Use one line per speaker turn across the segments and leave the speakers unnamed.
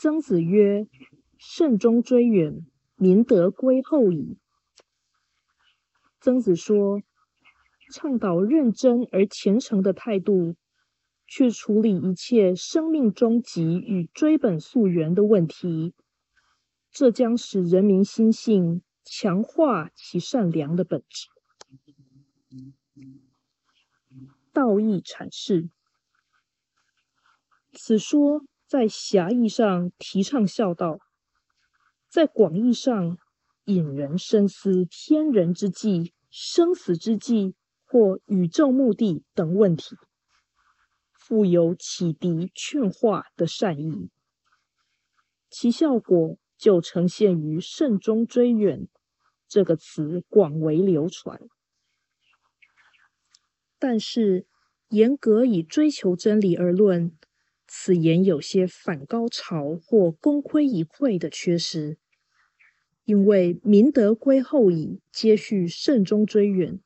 曾子曰：“慎终追远，民德归后矣。”曾子说，倡导认真而虔诚的态度，去处理一切生命终极与追本溯源的问题，这将使人民心性强化其善良的本质。道义阐释，此说。在狭义上提倡孝道，在广义上引人深思天人之际、生死之际或宇宙目的等问题，富有启迪劝化的善意，其效果就呈现于“慎终追远”这个词广为流传。但是，严格以追求真理而论。此言有些反高潮或功亏一篑的缺失，因为明德归后矣，接续慎终追远，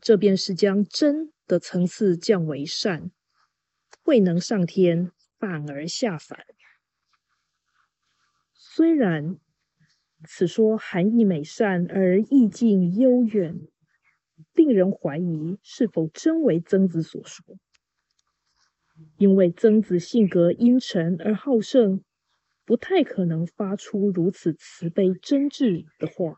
这便是将真的层次降为善，未能上天，反而下凡。虽然此说含义美善而意境悠远，令人怀疑是否真为曾子所说。因为曾子性格阴沉而好胜，不太可能发出如此慈悲真挚的话。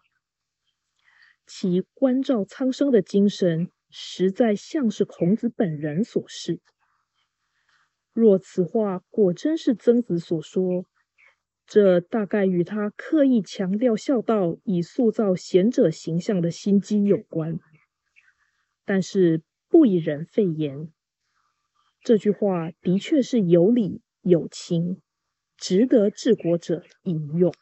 其关照苍生的精神，实在像是孔子本人所示。若此话果真是曾子所说，这大概与他刻意强调孝道，以塑造贤者形象的心机有关。但是不以人废言。这句话的确是有理有情值得治国者引用。